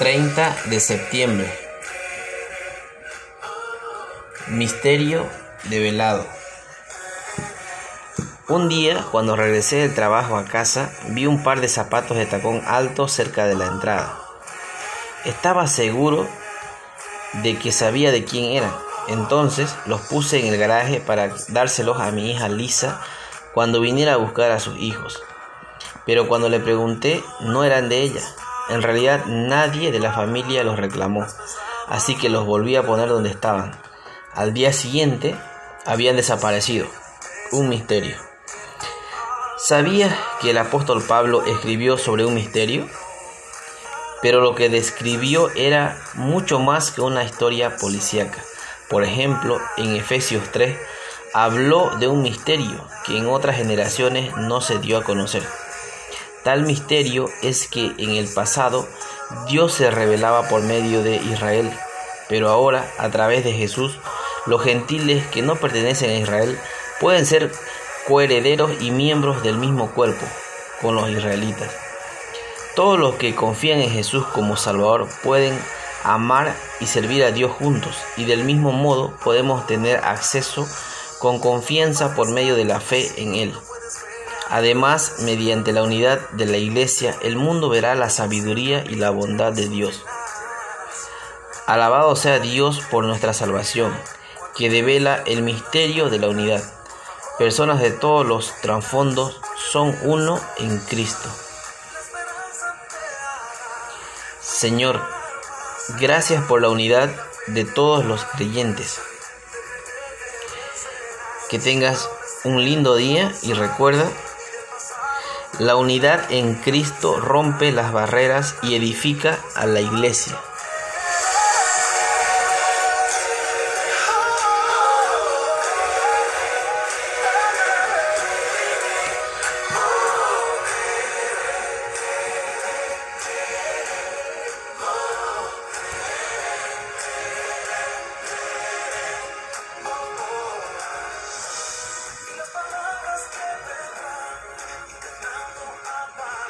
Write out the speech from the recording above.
30 de septiembre. Misterio develado. Un día, cuando regresé del trabajo a casa, vi un par de zapatos de tacón alto cerca de la entrada. Estaba seguro de que sabía de quién eran. Entonces los puse en el garaje para dárselos a mi hija Lisa cuando viniera a buscar a sus hijos. Pero cuando le pregunté, no eran de ella. En realidad nadie de la familia los reclamó, así que los volví a poner donde estaban. Al día siguiente habían desaparecido. Un misterio. ¿Sabías que el apóstol Pablo escribió sobre un misterio? Pero lo que describió era mucho más que una historia policíaca. Por ejemplo, en Efesios 3 habló de un misterio que en otras generaciones no se dio a conocer. Tal misterio es que en el pasado Dios se revelaba por medio de Israel, pero ahora a través de Jesús los gentiles que no pertenecen a Israel pueden ser coherederos y miembros del mismo cuerpo con los israelitas. Todos los que confían en Jesús como Salvador pueden amar y servir a Dios juntos y del mismo modo podemos tener acceso con confianza por medio de la fe en Él. Además, mediante la unidad de la Iglesia, el mundo verá la sabiduría y la bondad de Dios. Alabado sea Dios por nuestra salvación, que devela el misterio de la unidad. Personas de todos los trasfondos son uno en Cristo. Señor, gracias por la unidad de todos los creyentes. Que tengas un lindo día y recuerda la unidad en Cristo rompe las barreras y edifica a la iglesia.